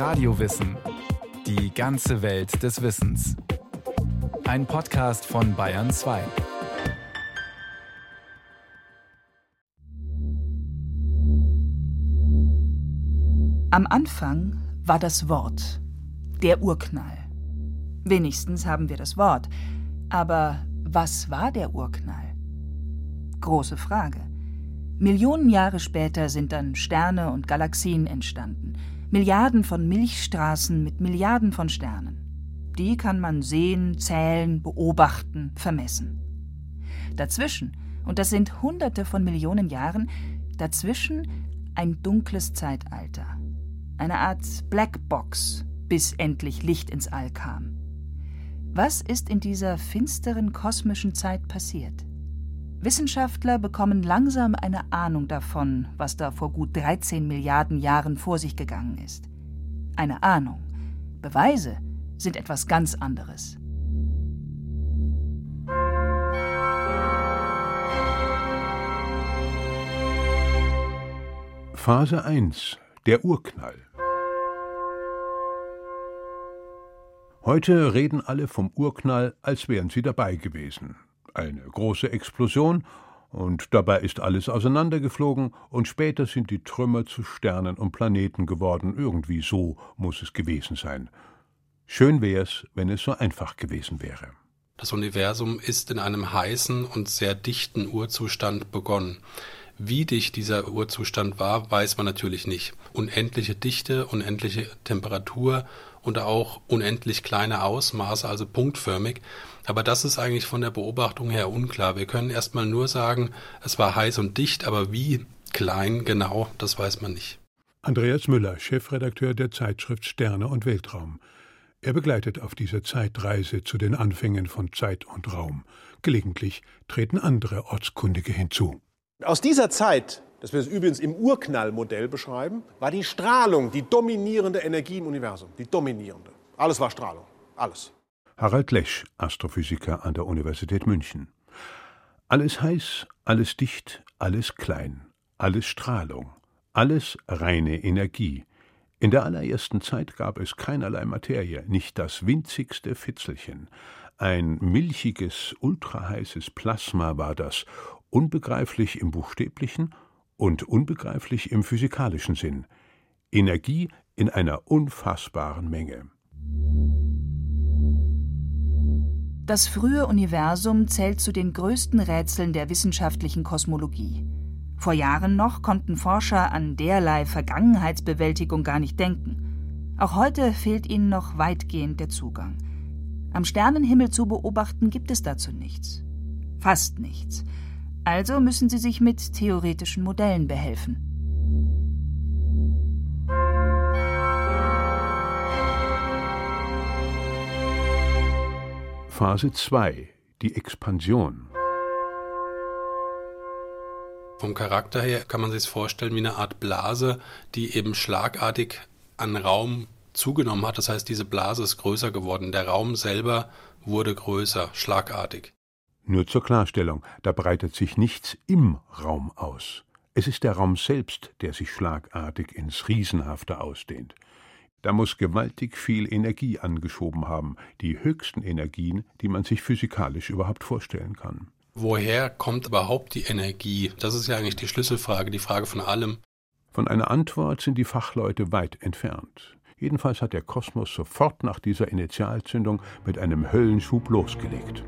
Radiowissen. Die ganze Welt des Wissens. Ein Podcast von Bayern 2. Am Anfang war das Wort, der Urknall. Wenigstens haben wir das Wort. Aber was war der Urknall? Große Frage. Millionen Jahre später sind dann Sterne und Galaxien entstanden. Milliarden von Milchstraßen mit Milliarden von Sternen. Die kann man sehen, zählen, beobachten, vermessen. Dazwischen, und das sind Hunderte von Millionen Jahren, dazwischen ein dunkles Zeitalter. Eine Art Blackbox, bis endlich Licht ins All kam. Was ist in dieser finsteren kosmischen Zeit passiert? Wissenschaftler bekommen langsam eine Ahnung davon, was da vor gut 13 Milliarden Jahren vor sich gegangen ist. Eine Ahnung. Beweise sind etwas ganz anderes. Phase 1 Der Urknall Heute reden alle vom Urknall, als wären sie dabei gewesen. Eine große Explosion, und dabei ist alles auseinandergeflogen, und später sind die Trümmer zu Sternen und Planeten geworden. Irgendwie so muss es gewesen sein. Schön wär's, wenn es so einfach gewesen wäre. Das Universum ist in einem heißen und sehr dichten Urzustand begonnen. Wie dicht dieser Urzustand war, weiß man natürlich nicht. Unendliche Dichte, unendliche Temperatur und auch unendlich kleine Ausmaße, also punktförmig. Aber das ist eigentlich von der Beobachtung her unklar. Wir können erstmal nur sagen, es war heiß und dicht, aber wie klein genau, das weiß man nicht. Andreas Müller, Chefredakteur der Zeitschrift Sterne und Weltraum. Er begleitet auf dieser Zeitreise zu den Anfängen von Zeit und Raum. Gelegentlich treten andere Ortskundige hinzu. Aus dieser Zeit, das wir übrigens im Urknallmodell beschreiben, war die Strahlung die dominierende Energie im Universum. Die dominierende. Alles war Strahlung. Alles. Harald Lesch, Astrophysiker an der Universität München. Alles heiß, alles dicht, alles klein, alles Strahlung, alles reine Energie. In der allerersten Zeit gab es keinerlei Materie, nicht das winzigste Fitzelchen. Ein milchiges, ultraheißes Plasma war das, unbegreiflich im buchstäblichen und unbegreiflich im physikalischen Sinn. Energie in einer unfassbaren Menge. Das frühe Universum zählt zu den größten Rätseln der wissenschaftlichen Kosmologie. Vor Jahren noch konnten Forscher an derlei Vergangenheitsbewältigung gar nicht denken. Auch heute fehlt ihnen noch weitgehend der Zugang. Am Sternenhimmel zu beobachten gibt es dazu nichts. Fast nichts. Also müssen sie sich mit theoretischen Modellen behelfen. Phase 2 Die Expansion Vom Charakter her kann man sich vorstellen wie eine Art Blase, die eben schlagartig an Raum zugenommen hat. Das heißt, diese Blase ist größer geworden. Der Raum selber wurde größer, schlagartig. Nur zur Klarstellung, da breitet sich nichts im Raum aus. Es ist der Raum selbst, der sich schlagartig ins Riesenhafte ausdehnt. Da muss gewaltig viel Energie angeschoben haben, die höchsten Energien, die man sich physikalisch überhaupt vorstellen kann. Woher kommt überhaupt die Energie? Das ist ja eigentlich die Schlüsselfrage, die Frage von allem. Von einer Antwort sind die Fachleute weit entfernt. Jedenfalls hat der Kosmos sofort nach dieser Initialzündung mit einem Höllenschub losgelegt.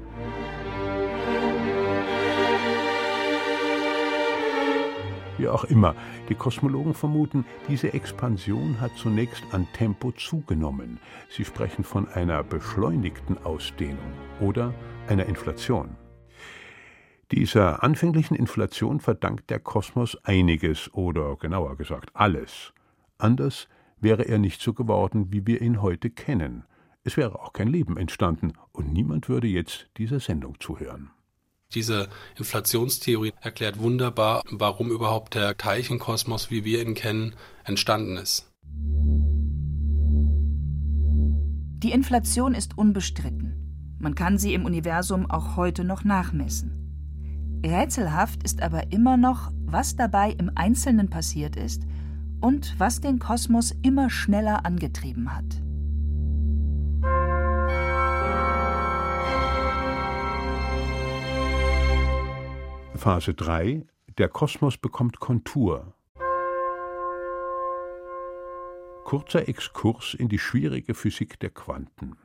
Wie auch immer, die Kosmologen vermuten, diese Expansion hat zunächst an Tempo zugenommen. Sie sprechen von einer beschleunigten Ausdehnung oder einer Inflation. Dieser anfänglichen Inflation verdankt der Kosmos einiges oder genauer gesagt alles. Anders wäre er nicht so geworden, wie wir ihn heute kennen. Es wäre auch kein Leben entstanden und niemand würde jetzt dieser Sendung zuhören. Diese Inflationstheorie erklärt wunderbar, warum überhaupt der Teilchenkosmos, wie wir ihn kennen, entstanden ist. Die Inflation ist unbestritten. Man kann sie im Universum auch heute noch nachmessen. Rätselhaft ist aber immer noch, was dabei im Einzelnen passiert ist und was den Kosmos immer schneller angetrieben hat. Phase 3 Der Kosmos bekommt Kontur. Kurzer Exkurs in die schwierige Physik der Quanten.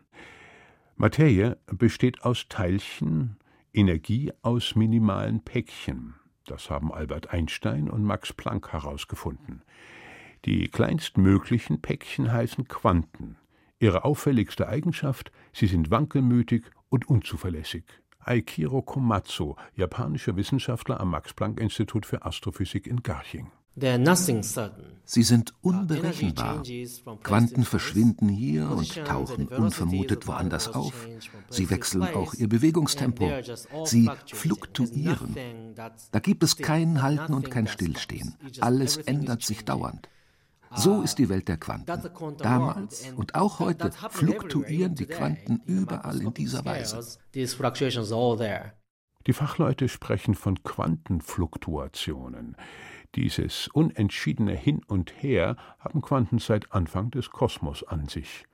Materie besteht aus Teilchen, Energie aus minimalen Päckchen. Das haben Albert Einstein und Max Planck herausgefunden. Die kleinstmöglichen Päckchen heißen Quanten. Ihre auffälligste Eigenschaft, sie sind wankelmütig und unzuverlässig. Aikiro Komatsu, japanischer Wissenschaftler am Max-Planck-Institut für Astrophysik in Garching. Sie sind unberechenbar. Quanten verschwinden hier und tauchen unvermutet woanders auf. Sie wechseln auch ihr Bewegungstempo. Sie fluktuieren. Da gibt es kein Halten und kein Stillstehen. Alles ändert sich dauernd. So ist die Welt der Quanten. Damals und auch heute fluktuieren die Quanten überall in dieser Weise. Die Fachleute sprechen von Quantenfluktuationen. Dieses unentschiedene Hin und Her haben Quanten seit Anfang des Kosmos an sich.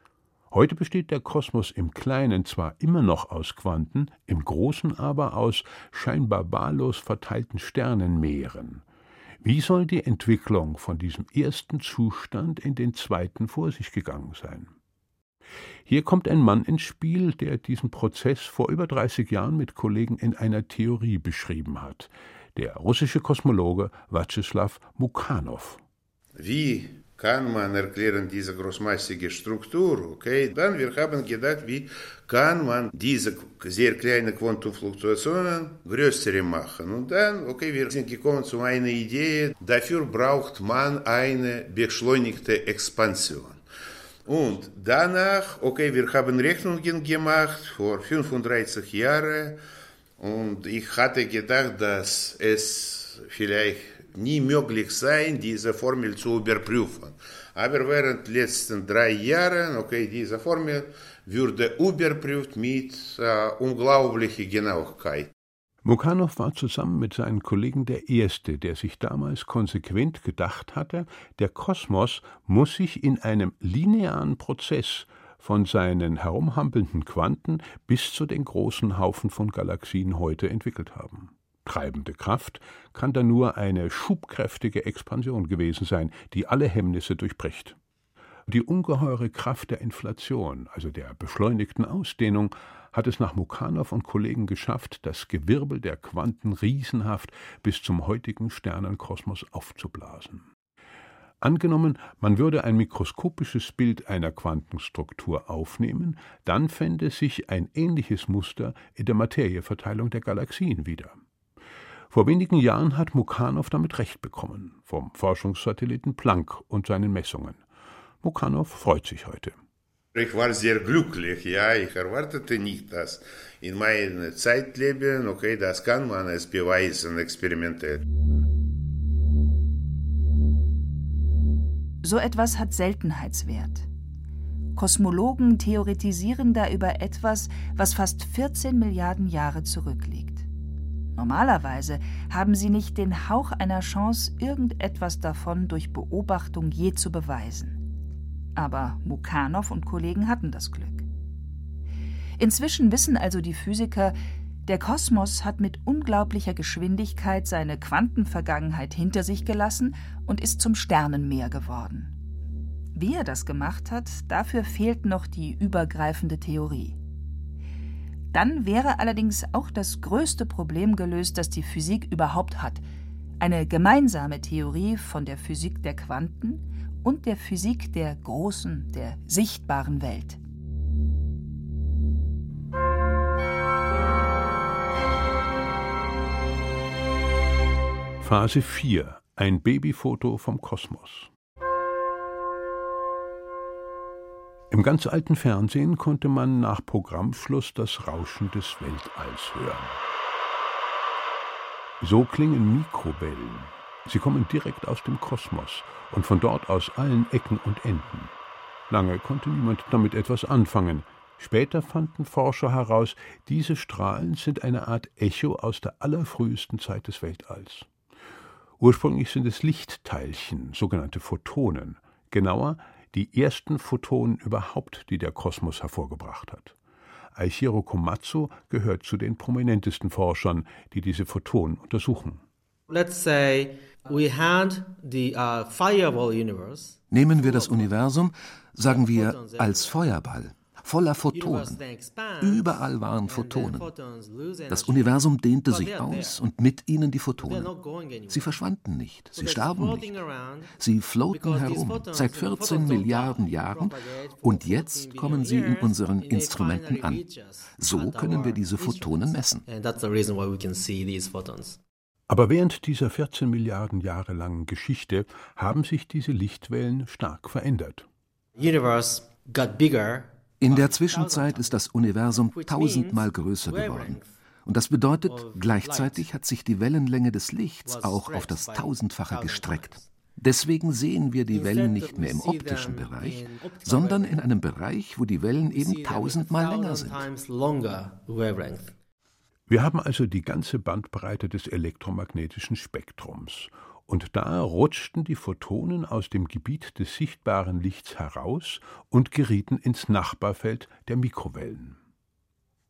Heute besteht der Kosmos im Kleinen zwar immer noch aus Quanten, im Großen aber aus scheinbar wahllos verteilten Sternenmeeren. Wie soll die Entwicklung von diesem ersten Zustand in den zweiten vor sich gegangen sein? Hier kommt ein Mann ins Spiel, der diesen Prozess vor über 30 Jahren mit Kollegen in einer Theorie beschrieben hat. Der russische Kosmologe Vyacheslav Mukhanov. Wie kann man erklären diese großmassige Struktur. Okay, dann wir haben gedacht, wie kann man diese sehr kleinen Quantenfluktuationen größere machen. Und dann, okay, wir sind gekommen zu einer Idee, dafür braucht man eine beschleunigte Expansion. Und danach, okay, wir haben Rechnungen gemacht vor 35 Jahren und ich hatte gedacht, dass es vielleicht nie möglich sein, diese Formel zu überprüfen. Aber während den letzten drei Jahren, okay, diese Formel wurde überprüft mit äh, unglaublicher Genauigkeit. Mukhanov war zusammen mit seinen Kollegen der Erste, der sich damals konsequent gedacht hatte, der Kosmos muss sich in einem linearen Prozess von seinen herumhampelnden Quanten bis zu den großen Haufen von Galaxien heute entwickelt haben. Treibende Kraft kann da nur eine schubkräftige Expansion gewesen sein, die alle Hemmnisse durchbricht. Die ungeheure Kraft der Inflation, also der beschleunigten Ausdehnung, hat es nach Mukhanov und Kollegen geschafft, das Gewirbel der Quanten riesenhaft bis zum heutigen Sternenkosmos aufzublasen. Angenommen, man würde ein mikroskopisches Bild einer Quantenstruktur aufnehmen, dann fände sich ein ähnliches Muster in der Materieverteilung der Galaxien wieder. Vor wenigen Jahren hat Mukhanov damit recht bekommen, vom Forschungssatelliten Planck und seinen Messungen. Mukhanov freut sich heute. Ich war sehr glücklich, ja, ich erwartete nicht, dass in meinem Zeitleben, okay, das kann man es beweisen, experimentell. So etwas hat Seltenheitswert. Kosmologen theoretisieren da über etwas, was fast 14 Milliarden Jahre zurückliegt. Normalerweise haben sie nicht den Hauch einer Chance, irgendetwas davon durch Beobachtung je zu beweisen. Aber Mukhanov und Kollegen hatten das Glück. Inzwischen wissen also die Physiker, der Kosmos hat mit unglaublicher Geschwindigkeit seine Quantenvergangenheit hinter sich gelassen und ist zum Sternenmeer geworden. Wie er das gemacht hat, dafür fehlt noch die übergreifende Theorie. Dann wäre allerdings auch das größte Problem gelöst, das die Physik überhaupt hat. Eine gemeinsame Theorie von der Physik der Quanten und der Physik der großen, der sichtbaren Welt. Phase 4 Ein Babyfoto vom Kosmos Im ganz alten Fernsehen konnte man nach Programmschluss das Rauschen des Weltalls hören. So klingen Mikrowellen. Sie kommen direkt aus dem Kosmos und von dort aus allen Ecken und Enden. Lange konnte niemand damit etwas anfangen. Später fanden Forscher heraus, diese Strahlen sind eine Art Echo aus der allerfrühesten Zeit des Weltalls. Ursprünglich sind es Lichtteilchen, sogenannte Photonen, genauer die ersten Photonen überhaupt, die der Kosmos hervorgebracht hat. Aichiro Komatsu gehört zu den prominentesten Forschern, die diese Photonen untersuchen. Let's say we had the uh, fireball universe. Nehmen wir das Universum, sagen wir als Feuerball voller Photonen. Überall waren Photonen. Das Universum dehnte sich aus und mit ihnen die Photonen. Sie verschwanden nicht, sie starben nicht. Sie floaten herum seit 14 Milliarden Jahren und jetzt kommen sie in unseren Instrumenten an. So können wir diese Photonen messen. Aber während dieser 14 Milliarden Jahre langen Geschichte haben sich diese Lichtwellen stark verändert. Universe got bigger in der Zwischenzeit ist das Universum tausendmal größer geworden. Und das bedeutet, gleichzeitig hat sich die Wellenlänge des Lichts auch auf das Tausendfache gestreckt. Deswegen sehen wir die Wellen nicht mehr im optischen Bereich, sondern in einem Bereich, wo die Wellen eben tausendmal länger sind. Wir haben also die ganze Bandbreite des elektromagnetischen Spektrums und da rutschten die Photonen aus dem Gebiet des sichtbaren Lichts heraus und gerieten ins Nachbarfeld der Mikrowellen.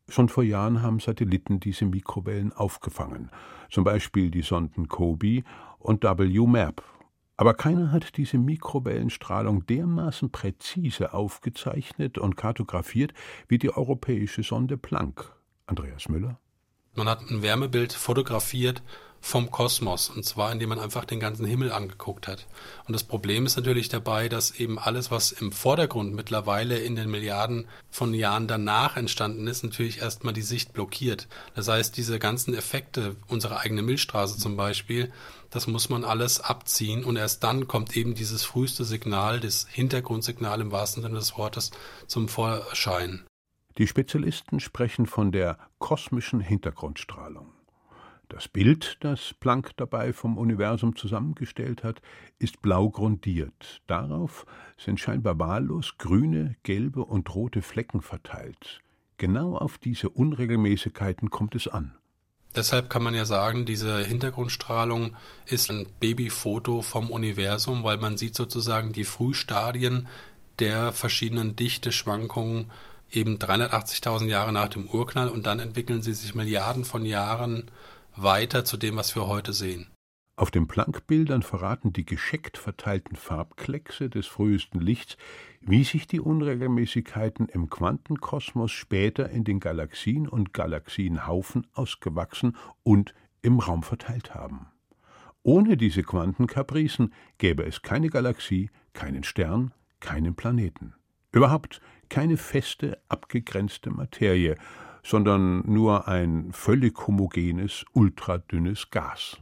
Schon vor Jahren haben Satelliten diese Mikrowellen aufgefangen, zum Beispiel die Sonden COBE und WMAP. Aber keiner hat diese Mikrowellenstrahlung dermaßen präzise aufgezeichnet und kartografiert wie die europäische Sonde Planck. Andreas Müller? Man hat ein Wärmebild fotografiert vom Kosmos und zwar indem man einfach den ganzen Himmel angeguckt hat. Und das Problem ist natürlich dabei, dass eben alles, was im Vordergrund mittlerweile in den Milliarden von Jahren danach entstanden ist, natürlich erstmal die Sicht blockiert. Das heißt, diese ganzen Effekte, unsere eigene Milchstraße zum Beispiel, das muss man alles abziehen und erst dann kommt eben dieses früheste Signal, das Hintergrundsignal im wahrsten Sinne des Wortes zum Vorschein. Die Spezialisten sprechen von der kosmischen Hintergrundstrahlung. Das Bild, das Planck dabei vom Universum zusammengestellt hat, ist blau grundiert. Darauf sind scheinbar wahllos grüne, gelbe und rote Flecken verteilt. Genau auf diese Unregelmäßigkeiten kommt es an. Deshalb kann man ja sagen, diese Hintergrundstrahlung ist ein Babyfoto vom Universum, weil man sieht sozusagen die Frühstadien der verschiedenen Dichteschwankungen eben 380.000 Jahre nach dem Urknall und dann entwickeln sie sich Milliarden von Jahren weiter zu dem, was wir heute sehen. Auf den Planck-Bildern verraten die gescheckt verteilten Farbkleckse des frühesten Lichts, wie sich die Unregelmäßigkeiten im Quantenkosmos später in den Galaxien und Galaxienhaufen ausgewachsen und im Raum verteilt haben. Ohne diese Quantenkapricen gäbe es keine Galaxie, keinen Stern, keinen Planeten. Überhaupt keine feste, abgegrenzte Materie, sondern nur ein völlig homogenes, ultradünnes Gas.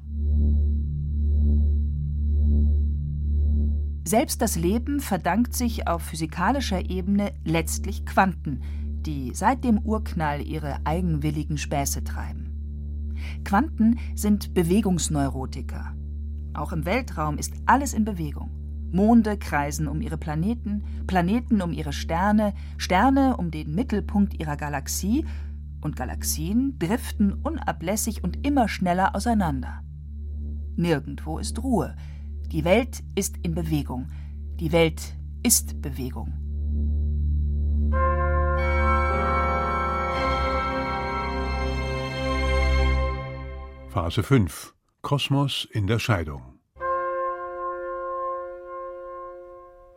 Selbst das Leben verdankt sich auf physikalischer Ebene letztlich Quanten, die seit dem Urknall ihre eigenwilligen Späße treiben. Quanten sind Bewegungsneurotiker. Auch im Weltraum ist alles in Bewegung. Monde kreisen um ihre Planeten, Planeten um ihre Sterne, Sterne um den Mittelpunkt ihrer Galaxie und Galaxien driften unablässig und immer schneller auseinander. Nirgendwo ist Ruhe. Die Welt ist in Bewegung. Die Welt ist Bewegung. Phase 5 Kosmos in der Scheidung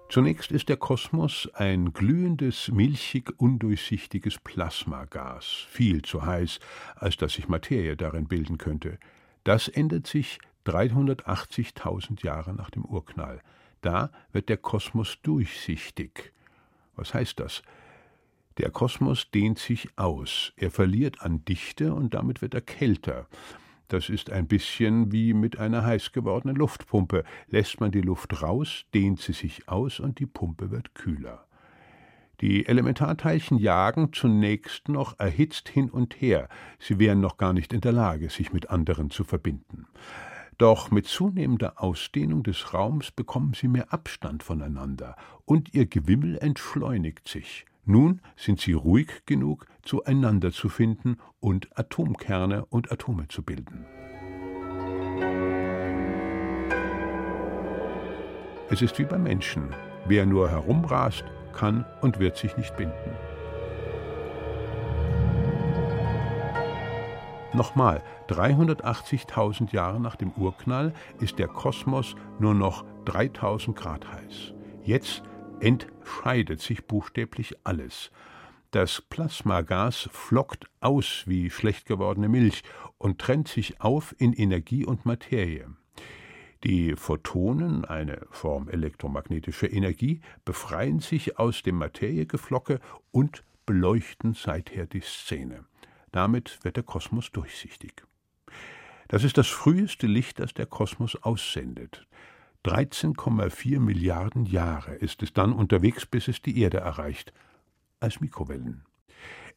Zunächst ist der Kosmos ein glühendes, milchig undurchsichtiges Plasmagas, viel zu heiß, als dass sich Materie darin bilden könnte. Das ändert sich 380.000 Jahre nach dem Urknall. Da wird der Kosmos durchsichtig. Was heißt das? Der Kosmos dehnt sich aus, er verliert an Dichte und damit wird er kälter. Das ist ein bisschen wie mit einer heiß gewordenen Luftpumpe. Lässt man die Luft raus, dehnt sie sich aus und die Pumpe wird kühler. Die Elementarteilchen jagen zunächst noch erhitzt hin und her, sie wären noch gar nicht in der Lage, sich mit anderen zu verbinden. Doch mit zunehmender Ausdehnung des Raums bekommen sie mehr Abstand voneinander, und ihr Gewimmel entschleunigt sich. Nun sind sie ruhig genug, zueinander zu finden und Atomkerne und Atome zu bilden. Es ist wie beim Menschen. Wer nur herumrast, kann und wird sich nicht binden. Nochmal, 380.000 Jahre nach dem Urknall ist der Kosmos nur noch 3000 Grad heiß. Jetzt entscheidet sich buchstäblich alles. Das Plasmagas flockt aus wie schlecht gewordene Milch und trennt sich auf in Energie und Materie. Die Photonen, eine Form elektromagnetischer Energie, befreien sich aus dem Materiegeflocke und beleuchten seither die Szene. Damit wird der Kosmos durchsichtig. Das ist das früheste Licht, das der Kosmos aussendet. 13,4 Milliarden Jahre ist es dann unterwegs, bis es die Erde erreicht, als Mikrowellen.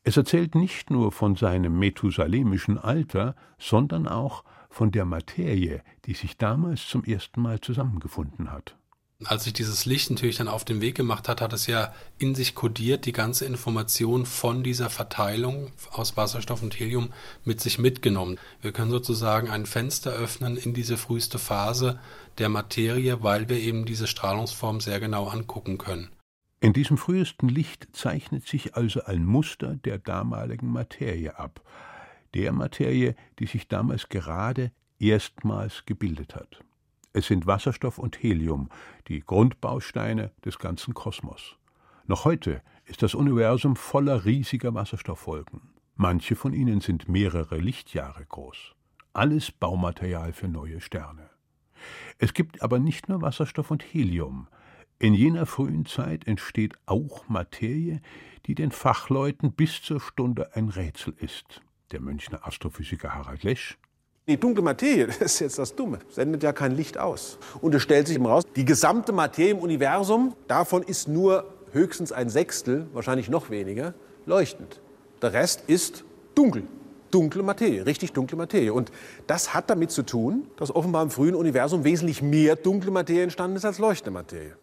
Es erzählt nicht nur von seinem methusalemischen Alter, sondern auch von der Materie, die sich damals zum ersten Mal zusammengefunden hat. Als sich dieses Licht natürlich dann auf den Weg gemacht hat, hat es ja in sich kodiert die ganze Information von dieser Verteilung aus Wasserstoff und Helium mit sich mitgenommen. Wir können sozusagen ein Fenster öffnen in diese früheste Phase der Materie, weil wir eben diese Strahlungsform sehr genau angucken können. In diesem frühesten Licht zeichnet sich also ein Muster der damaligen Materie ab, der Materie, die sich damals gerade erstmals gebildet hat. Es sind Wasserstoff und Helium, die Grundbausteine des ganzen Kosmos. Noch heute ist das Universum voller riesiger Wasserstoffwolken. Manche von ihnen sind mehrere Lichtjahre groß. Alles Baumaterial für neue Sterne. Es gibt aber nicht nur Wasserstoff und Helium. In jener frühen Zeit entsteht auch Materie, die den Fachleuten bis zur Stunde ein Rätsel ist. Der Münchner Astrophysiker Harald Lesch die dunkle Materie, das ist jetzt das Dumme, sendet ja kein Licht aus. Und es stellt sich eben raus, die gesamte Materie im Universum, davon ist nur höchstens ein Sechstel, wahrscheinlich noch weniger, leuchtend. Der Rest ist dunkel. Dunkle Materie, richtig dunkle Materie. Und das hat damit zu tun, dass offenbar im frühen Universum wesentlich mehr dunkle Materie entstanden ist als leuchtende Materie.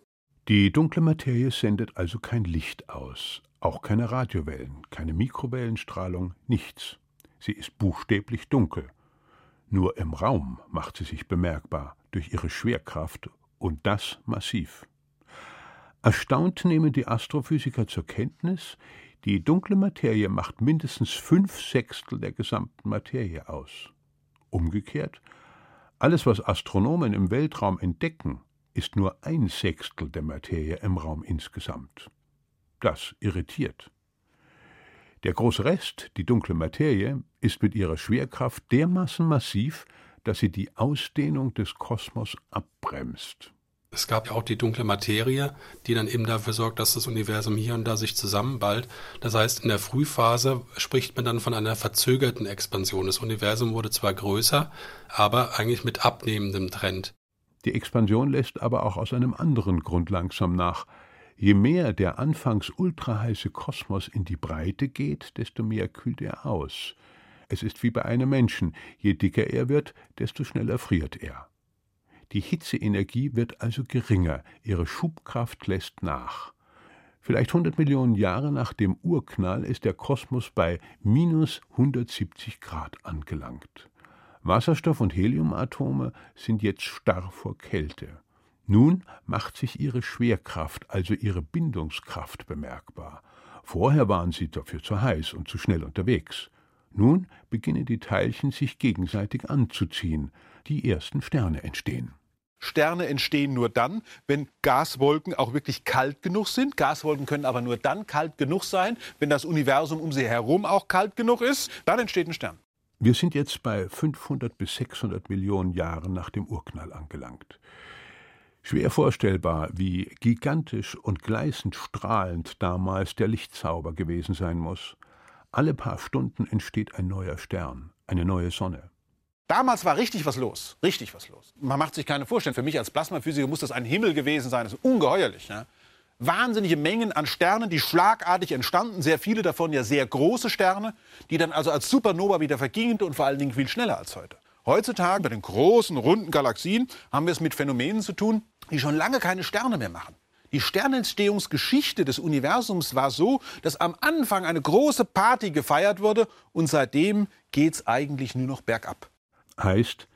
Die dunkle Materie sendet also kein Licht aus, auch keine Radiowellen, keine Mikrowellenstrahlung, nichts. Sie ist buchstäblich dunkel. Nur im Raum macht sie sich bemerkbar durch ihre Schwerkraft und das massiv. Erstaunt nehmen die Astrophysiker zur Kenntnis, die dunkle Materie macht mindestens fünf Sechstel der gesamten Materie aus. Umgekehrt, alles, was Astronomen im Weltraum entdecken, ist nur ein Sechstel der Materie im Raum insgesamt. Das irritiert. Der große Rest, die dunkle Materie, ist mit ihrer Schwerkraft dermaßen massiv, dass sie die Ausdehnung des Kosmos abbremst. Es gab ja auch die dunkle Materie, die dann eben dafür sorgt, dass das Universum hier und da sich zusammenballt. Das heißt, in der Frühphase spricht man dann von einer verzögerten Expansion. Das Universum wurde zwar größer, aber eigentlich mit abnehmendem Trend. Die Expansion lässt aber auch aus einem anderen Grund langsam nach. Je mehr der anfangs ultraheiße Kosmos in die Breite geht, desto mehr kühlt er aus. Es ist wie bei einem Menschen, je dicker er wird, desto schneller friert er. Die Hitzeenergie wird also geringer, ihre Schubkraft lässt nach. Vielleicht 100 Millionen Jahre nach dem Urknall ist der Kosmos bei minus 170 Grad angelangt. Wasserstoff- und Heliumatome sind jetzt starr vor Kälte. Nun macht sich ihre Schwerkraft, also ihre Bindungskraft bemerkbar. Vorher waren sie dafür zu heiß und zu schnell unterwegs. Nun beginnen die Teilchen sich gegenseitig anzuziehen. Die ersten Sterne entstehen. Sterne entstehen nur dann, wenn Gaswolken auch wirklich kalt genug sind. Gaswolken können aber nur dann kalt genug sein, wenn das Universum um sie herum auch kalt genug ist. Dann entsteht ein Stern. Wir sind jetzt bei 500 bis 600 Millionen Jahren nach dem Urknall angelangt. Schwer vorstellbar, wie gigantisch und gleißend strahlend damals der Lichtzauber gewesen sein muss. Alle paar Stunden entsteht ein neuer Stern, eine neue Sonne. Damals war richtig was los, richtig was los. Man macht sich keine Vorstellung. Für mich als Plasmaphysiker muss das ein Himmel gewesen sein. Das ist ungeheuerlich. Ja? Wahnsinnige Mengen an Sternen, die schlagartig entstanden. Sehr viele davon ja sehr große Sterne, die dann also als Supernova wieder vergingen und vor allen Dingen viel schneller als heute. Heutzutage bei den großen, runden Galaxien haben wir es mit Phänomenen zu tun, die schon lange keine Sterne mehr machen. Die Sternentstehungsgeschichte des Universums war so, dass am Anfang eine große Party gefeiert wurde und seitdem geht es eigentlich nur noch bergab. Heißt,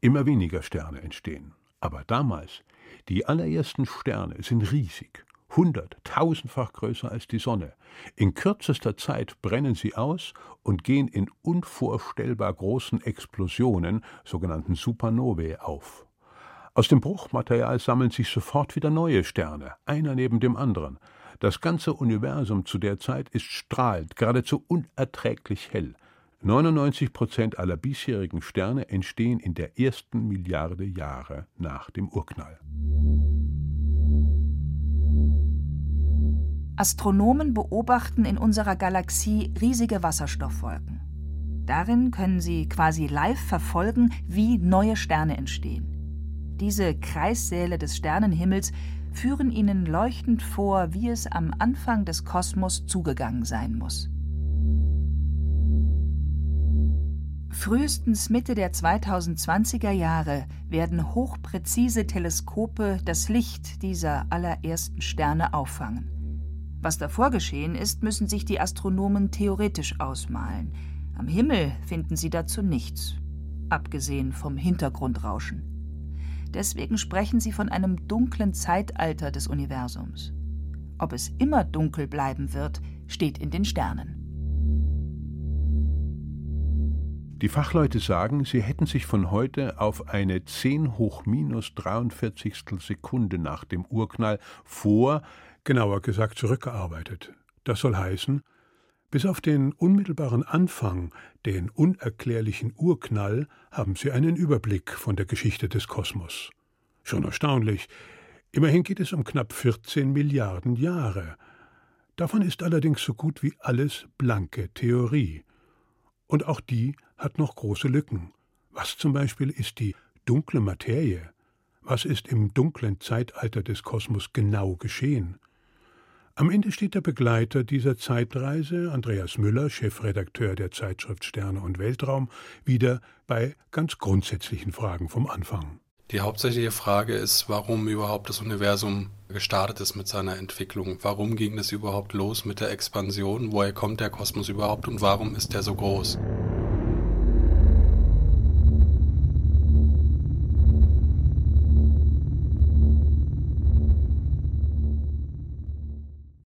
immer weniger Sterne entstehen. Aber damals, Die allerersten Sterne sind riesig, hundert, tausendfach größer als die Sonne. In kürzester Zeit brennen sie aus und gehen in unvorstellbar großen Explosionen, sogenannten Supernovae, auf. Aus dem Bruchmaterial sammeln sich sofort wieder neue Sterne, einer neben dem anderen. Das ganze Universum zu der Zeit ist strahlend, geradezu unerträglich hell. 99 Prozent aller bisherigen Sterne entstehen in der ersten Milliarde Jahre nach dem Urknall. Astronomen beobachten in unserer Galaxie riesige Wasserstoffwolken. Darin können sie quasi live verfolgen, wie neue Sterne entstehen. Diese Kreissäle des Sternenhimmels führen ihnen leuchtend vor, wie es am Anfang des Kosmos zugegangen sein muss. Frühestens Mitte der 2020er Jahre werden hochpräzise Teleskope das Licht dieser allerersten Sterne auffangen. Was davor geschehen ist, müssen sich die Astronomen theoretisch ausmalen. Am Himmel finden sie dazu nichts, abgesehen vom Hintergrundrauschen. Deswegen sprechen sie von einem dunklen Zeitalter des Universums. Ob es immer dunkel bleiben wird, steht in den Sternen. Die Fachleute sagen, sie hätten sich von heute auf eine 10 hoch minus 43 Sekunde nach dem Urknall vor genauer gesagt zurückgearbeitet. Das soll heißen, bis auf den unmittelbaren Anfang, den unerklärlichen Urknall, haben sie einen Überblick von der Geschichte des Kosmos. Schon erstaunlich. Immerhin geht es um knapp 14 Milliarden Jahre. Davon ist allerdings so gut wie alles blanke Theorie. Und auch die hat noch große Lücken. Was zum Beispiel ist die dunkle Materie? Was ist im dunklen Zeitalter des Kosmos genau geschehen? Am Ende steht der Begleiter dieser Zeitreise, Andreas Müller, Chefredakteur der Zeitschrift Sterne und Weltraum, wieder bei ganz grundsätzlichen Fragen vom Anfang. Die hauptsächliche Frage ist, warum überhaupt das Universum gestartet ist mit seiner Entwicklung. Warum ging es überhaupt los mit der Expansion? Woher kommt der Kosmos überhaupt und warum ist er so groß?